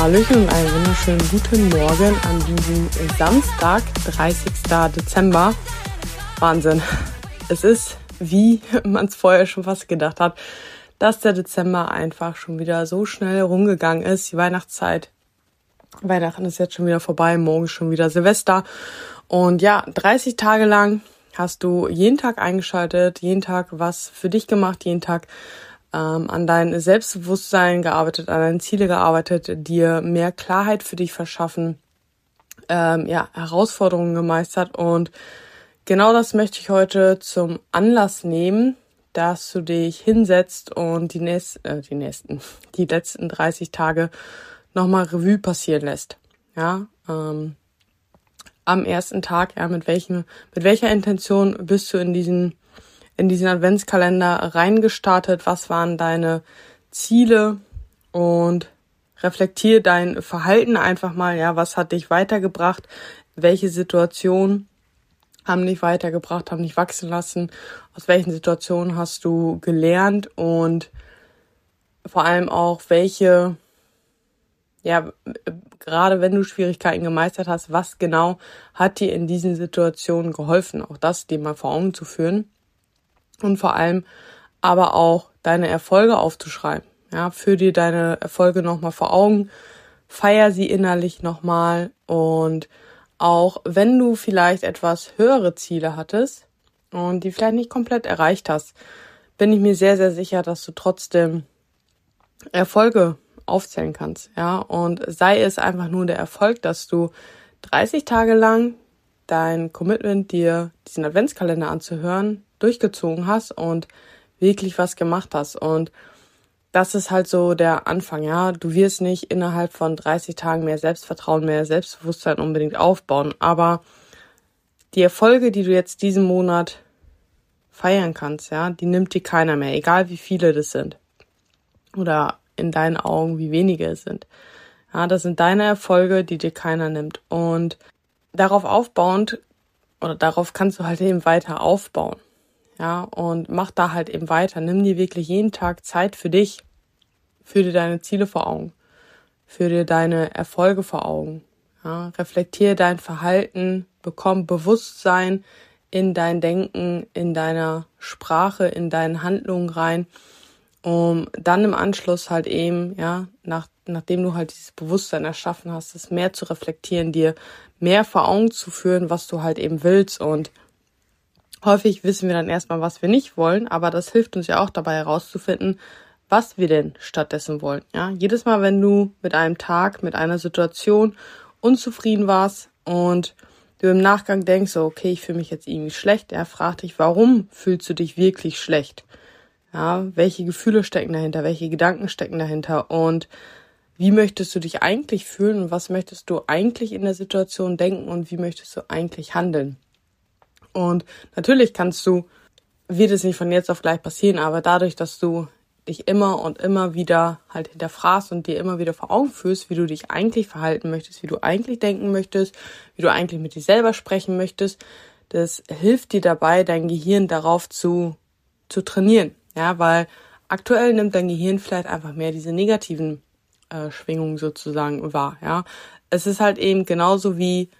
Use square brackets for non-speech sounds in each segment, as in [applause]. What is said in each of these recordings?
Hallöchen und einen wunderschönen guten Morgen an diesem Samstag, 30. Dezember. Wahnsinn. Es ist, wie [laughs] man es vorher schon fast gedacht hat, dass der Dezember einfach schon wieder so schnell rumgegangen ist. Die Weihnachtszeit. Weihnachten ist jetzt schon wieder vorbei, morgen schon wieder Silvester. Und ja, 30 Tage lang hast du jeden Tag eingeschaltet, jeden Tag was für dich gemacht, jeden Tag ähm, an dein Selbstbewusstsein gearbeitet, an deine Ziele gearbeitet, dir mehr Klarheit für dich verschaffen, ähm, ja, Herausforderungen gemeistert und genau das möchte ich heute zum Anlass nehmen, dass du dich hinsetzt und die, nächsten, äh, die nächsten, [laughs] die letzten 30 Tage nochmal Revue passieren lässt. Ja, ähm, am ersten Tag, ja, mit welchen, mit welcher Intention bist du in diesen in diesen Adventskalender reingestartet? Was waren deine Ziele? Und reflektier dein Verhalten einfach mal. Ja, was hat dich weitergebracht? Welche Situationen haben dich weitergebracht, haben dich wachsen lassen? Aus welchen Situationen hast du gelernt? Und vor allem auch, welche, ja, gerade wenn du Schwierigkeiten gemeistert hast, was genau hat dir in diesen Situationen geholfen? Auch das dir mal vor Augen zu führen und vor allem aber auch deine Erfolge aufzuschreiben. Ja, führ dir deine Erfolge nochmal vor Augen, feier sie innerlich nochmal und auch wenn du vielleicht etwas höhere Ziele hattest und die vielleicht nicht komplett erreicht hast, bin ich mir sehr, sehr sicher, dass du trotzdem Erfolge aufzählen kannst. Ja, und sei es einfach nur der Erfolg, dass du 30 Tage lang dein Commitment, dir diesen Adventskalender anzuhören, durchgezogen hast und wirklich was gemacht hast. Und das ist halt so der Anfang, ja. Du wirst nicht innerhalb von 30 Tagen mehr Selbstvertrauen, mehr Selbstbewusstsein unbedingt aufbauen. Aber die Erfolge, die du jetzt diesen Monat feiern kannst, ja, die nimmt dir keiner mehr, egal wie viele das sind. Oder in deinen Augen, wie wenige es sind. Ja, das sind deine Erfolge, die dir keiner nimmt. Und darauf aufbauend, oder darauf kannst du halt eben weiter aufbauen. Ja, und mach da halt eben weiter. Nimm dir wirklich jeden Tag Zeit für dich. Führ dir deine Ziele vor Augen. Führ dir deine Erfolge vor Augen. Ja, reflektier dein Verhalten, bekomm Bewusstsein in dein Denken, in deiner Sprache, in deinen Handlungen rein, um dann im Anschluss halt eben, ja, nach, nachdem du halt dieses Bewusstsein erschaffen hast, es mehr zu reflektieren, dir mehr vor Augen zu führen, was du halt eben willst und Häufig wissen wir dann erstmal, was wir nicht wollen, aber das hilft uns ja auch dabei herauszufinden, was wir denn stattdessen wollen. Ja, jedes Mal, wenn du mit einem Tag, mit einer Situation unzufrieden warst und du im Nachgang denkst, so, okay, ich fühle mich jetzt irgendwie schlecht, er fragt dich, warum fühlst du dich wirklich schlecht? Ja, welche Gefühle stecken dahinter, welche Gedanken stecken dahinter und wie möchtest du dich eigentlich fühlen und was möchtest du eigentlich in der Situation denken und wie möchtest du eigentlich handeln? Und natürlich kannst du, wird es nicht von jetzt auf gleich passieren, aber dadurch, dass du dich immer und immer wieder halt hinterfragst und dir immer wieder vor Augen führst, wie du dich eigentlich verhalten möchtest, wie du eigentlich denken möchtest, wie du eigentlich mit dir selber sprechen möchtest, das hilft dir dabei, dein Gehirn darauf zu, zu trainieren. Ja, weil aktuell nimmt dein Gehirn vielleicht einfach mehr diese negativen äh, Schwingungen sozusagen wahr. Ja, es ist halt eben genauso wie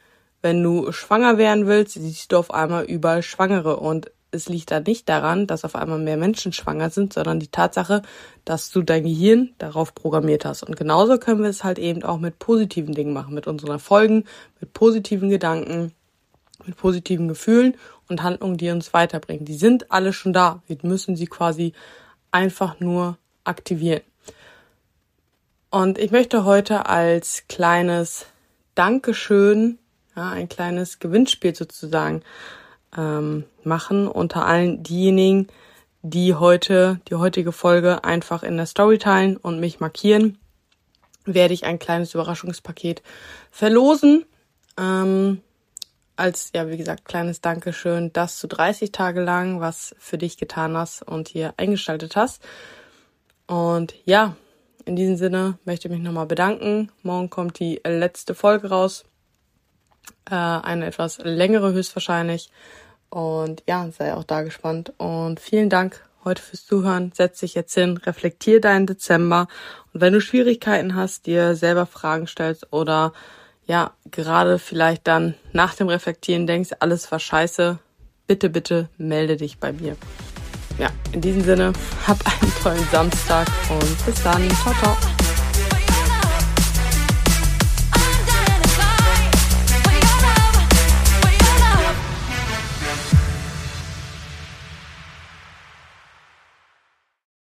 wenn du schwanger werden willst, siehst du auf einmal überall Schwangere und es liegt da nicht daran, dass auf einmal mehr Menschen schwanger sind, sondern die Tatsache, dass du dein Gehirn darauf programmiert hast. Und genauso können wir es halt eben auch mit positiven Dingen machen, mit unseren Erfolgen, mit positiven Gedanken, mit positiven Gefühlen und Handlungen, die uns weiterbringen. Die sind alle schon da. Wir müssen sie quasi einfach nur aktivieren. Und ich möchte heute als kleines Dankeschön ja, ein kleines Gewinnspiel sozusagen ähm, machen unter allen diejenigen, die heute die heutige Folge einfach in der Story teilen und mich markieren, werde ich ein kleines Überraschungspaket verlosen. Ähm, als, ja, wie gesagt, kleines Dankeschön, dass du 30 Tage lang was für dich getan hast und hier eingeschaltet hast. Und ja, in diesem Sinne möchte ich mich nochmal bedanken. Morgen kommt die letzte Folge raus äh, eine etwas längere höchstwahrscheinlich. Und ja, sei auch da gespannt. Und vielen Dank heute fürs Zuhören. Setz dich jetzt hin, reflektier deinen Dezember. Und wenn du Schwierigkeiten hast, dir selber Fragen stellst oder ja, gerade vielleicht dann nach dem Reflektieren denkst, alles war scheiße, bitte, bitte melde dich bei mir. Ja, in diesem Sinne, [laughs] hab einen tollen Samstag und bis dann. Ciao, ciao.